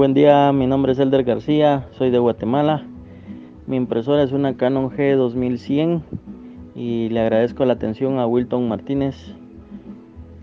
buen día, mi nombre es Elder García, soy de Guatemala. Mi impresora es una Canon G2100 y le agradezco la atención a Wilton Martínez